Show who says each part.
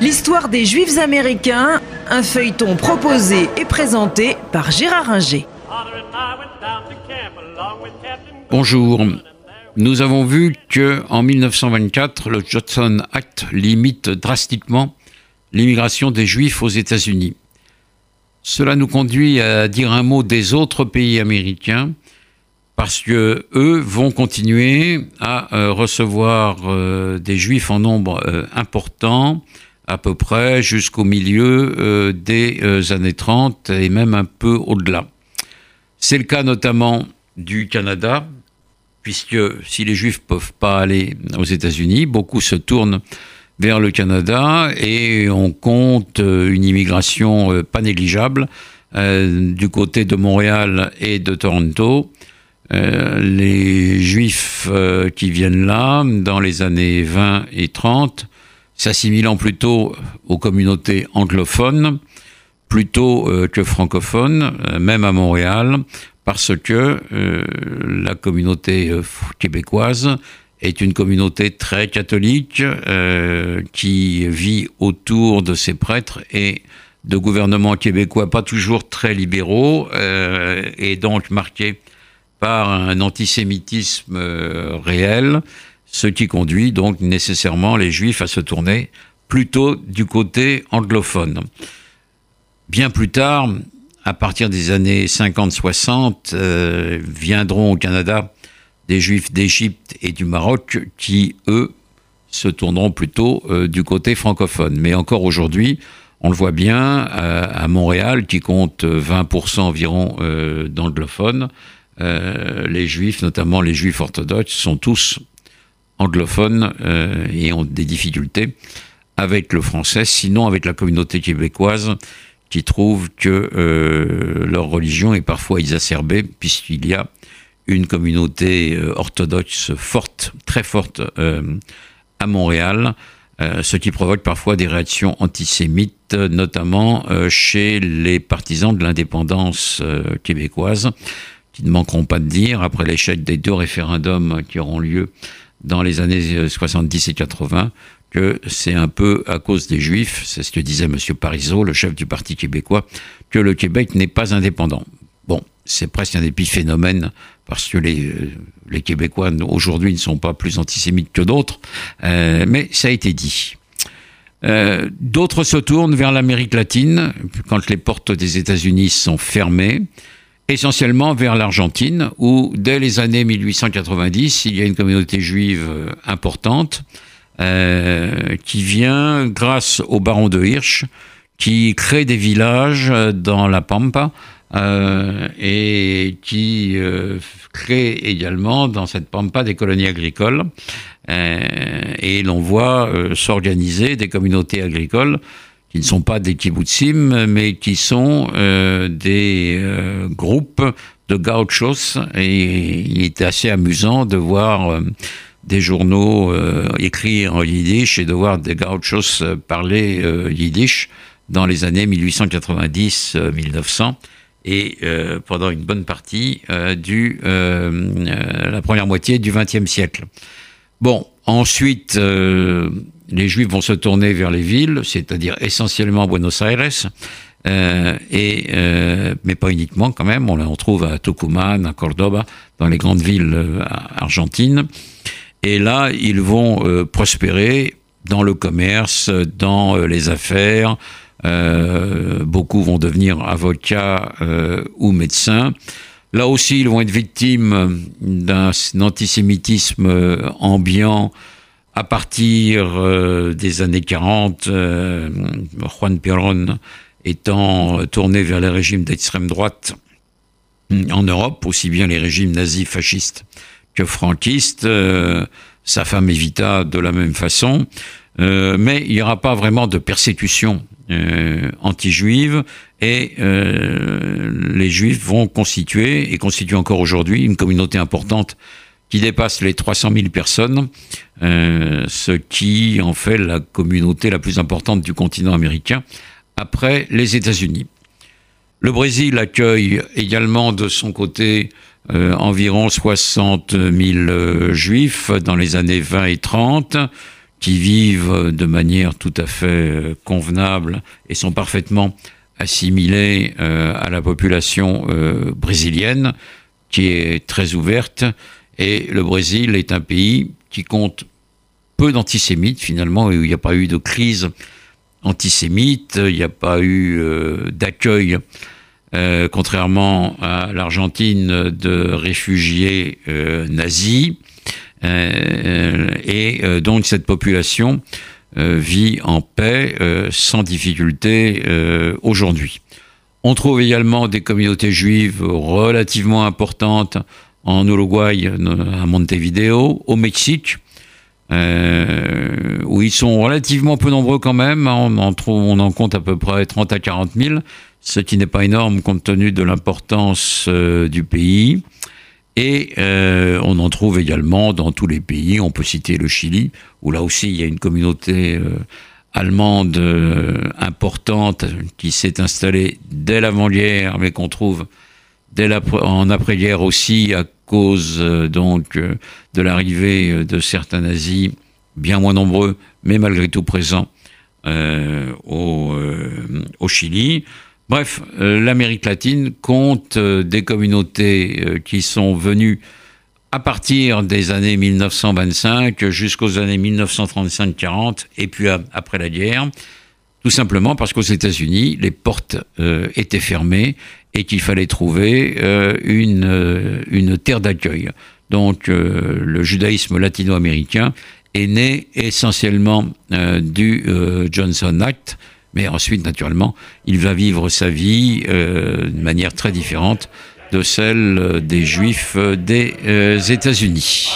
Speaker 1: L'histoire des Juifs américains, un feuilleton proposé et présenté par Gérard Inger.
Speaker 2: Bonjour. Nous avons vu que en 1924, le Johnson Act limite drastiquement l'immigration des Juifs aux États-Unis. Cela nous conduit à dire un mot des autres pays américains parce que eux vont continuer à euh, recevoir euh, des Juifs en nombre euh, important à peu près jusqu'au milieu des années 30 et même un peu au-delà. C'est le cas notamment du Canada, puisque si les Juifs peuvent pas aller aux États-Unis, beaucoup se tournent vers le Canada et on compte une immigration pas négligeable du côté de Montréal et de Toronto. Les Juifs qui viennent là dans les années 20 et 30 s'assimilant plutôt aux communautés anglophones plutôt que francophones, même à Montréal, parce que la communauté québécoise est une communauté très catholique euh, qui vit autour de ses prêtres et de gouvernements québécois pas toujours très libéraux euh, et donc marqués par un antisémitisme euh, réel, ce qui conduit donc nécessairement les juifs à se tourner plutôt du côté anglophone. Bien plus tard, à partir des années 50-60, viendront au Canada des Juifs d'Égypte et du Maroc qui, eux, se tourneront plutôt euh, du côté francophone. Mais encore aujourd'hui, on le voit bien, euh, à Montréal, qui compte 20% environ euh, les Juifs, notamment les Juifs orthodoxes, sont tous anglophones et ont des difficultés avec le français, sinon avec la communauté québécoise qui trouve que leur religion est parfois exacerbée puisqu'il y a une communauté euh, orthodoxe forte, très forte euh, à Montréal, euh, ce qui provoque parfois des réactions antisémites, notamment chez les partisans de l'indépendance québécoise, qui ne manqueront pas de dire, après l'échec des deux référendums qui auront lieu dans les années 70 et 80, que c'est un peu à cause des Juifs, c'est ce que disait M. Parizeau, le chef du Parti québécois, que le Québec n'est pas indépendant. Bon, c'est presque un épiphénomène parce que les, euh, Québécois aujourd'hui ne sont pas plus antisémites que d'autres, euh, mais ça a été dit. Euh, d'autres se tournent vers l'Amérique latine quand les portes des États-Unis sont fermées, essentiellement vers l'Argentine, où dès les années 1890, il y a une communauté juive importante qui vient grâce au baron de Hirsch, qui crée des villages dans la Pampa euh, et qui euh, crée également dans cette pampa des colonies agricoles. Euh, et l'on voit s'organiser des communautés agricoles qui ne sont pas des kibbutzim, mais qui sont des groupes de gauchos. Et il est assez amusant de voir des journaux écrits en yiddish et de voir des gauchos parler yiddish dans les années 1890-1900 et euh, pendant une bonne partie euh, euh, la première moitié du XXe siècle. Bon, ensuite, les Juifs vont se tourner vers les villes, c'est-à-dire essentiellement Buenos Aires, et mais pas uniquement quand même. On en trouve à Tucumán, à Cordoba, dans les grandes villes argentines. Et là, ils vont prospérer dans le commerce, dans les affaires, euh, beaucoup vont devenir avocats euh, ou médecins. Là aussi, ils vont être victimes d'un antisémitisme euh, ambiant à partir des années 40. Juan Perón étant tourné vers les régimes d'extrême droite en Europe, aussi bien les régimes nazis, fascistes que franquistes. sa femme évita de la même façon. Mais il n'y aura pas vraiment de persécution euh, anti-juive et euh, les juifs vont constituer et constituent encore aujourd'hui une communauté importante qui dépasse les 300 000 personnes, euh, ce qui en fait la communauté la plus importante du continent américain après les États-Unis. Le Brésil accueille également de son côté environ 60 000 juifs dans les années 20 et 30 qui vivent de manière tout à fait convenable et sont parfaitement assimilés à la population brésilienne qui est très ouverte. Et le Brésil est un pays qui compte peu d'antisémites finalement, où il n'y a pas eu de crise antisémite, il n'y a pas eu euh, d'accueil, euh, contrairement à l'Argentine, de réfugiés euh, nazis. Et donc cette population vit en paix sans difficulté aujourd'hui. On trouve également des communautés juives relativement importantes en Uruguay, à Montevideo, au Mexique, euh, où ils sont relativement peu nombreux quand même. On en, compte à peu près 30 à 40 000, ce qui n'est pas énorme compte tenu de l'importance euh, du pays. Et euh, on en trouve également dans tous les pays. On peut citer le Chili, où là aussi il y a une communauté euh, allemande euh, importante qui s'est installée dès l'avant-guerre, mais qu'on trouve dès en après-guerre aussi à cause euh, donc euh, de l'arrivée euh, de certains nazis, bien moins nombreux, mais malgré tout présents au, au, Chili. Bref, l'Amérique latine compte des communautés qui sont venues à partir des années 1925 jusqu'aux années 1935-40 et puis après la guerre, tout simplement parce qu'aux États-Unis, les portes étaient fermées et qu'il fallait trouver euh, une, euh, terre d'accueil. Donc euh, le judaïsme latino-américain est né essentiellement du Johnson Act, mais ensuite, naturellement, il va vivre sa vie de manière très différente de celle des Juifs des États-Unis.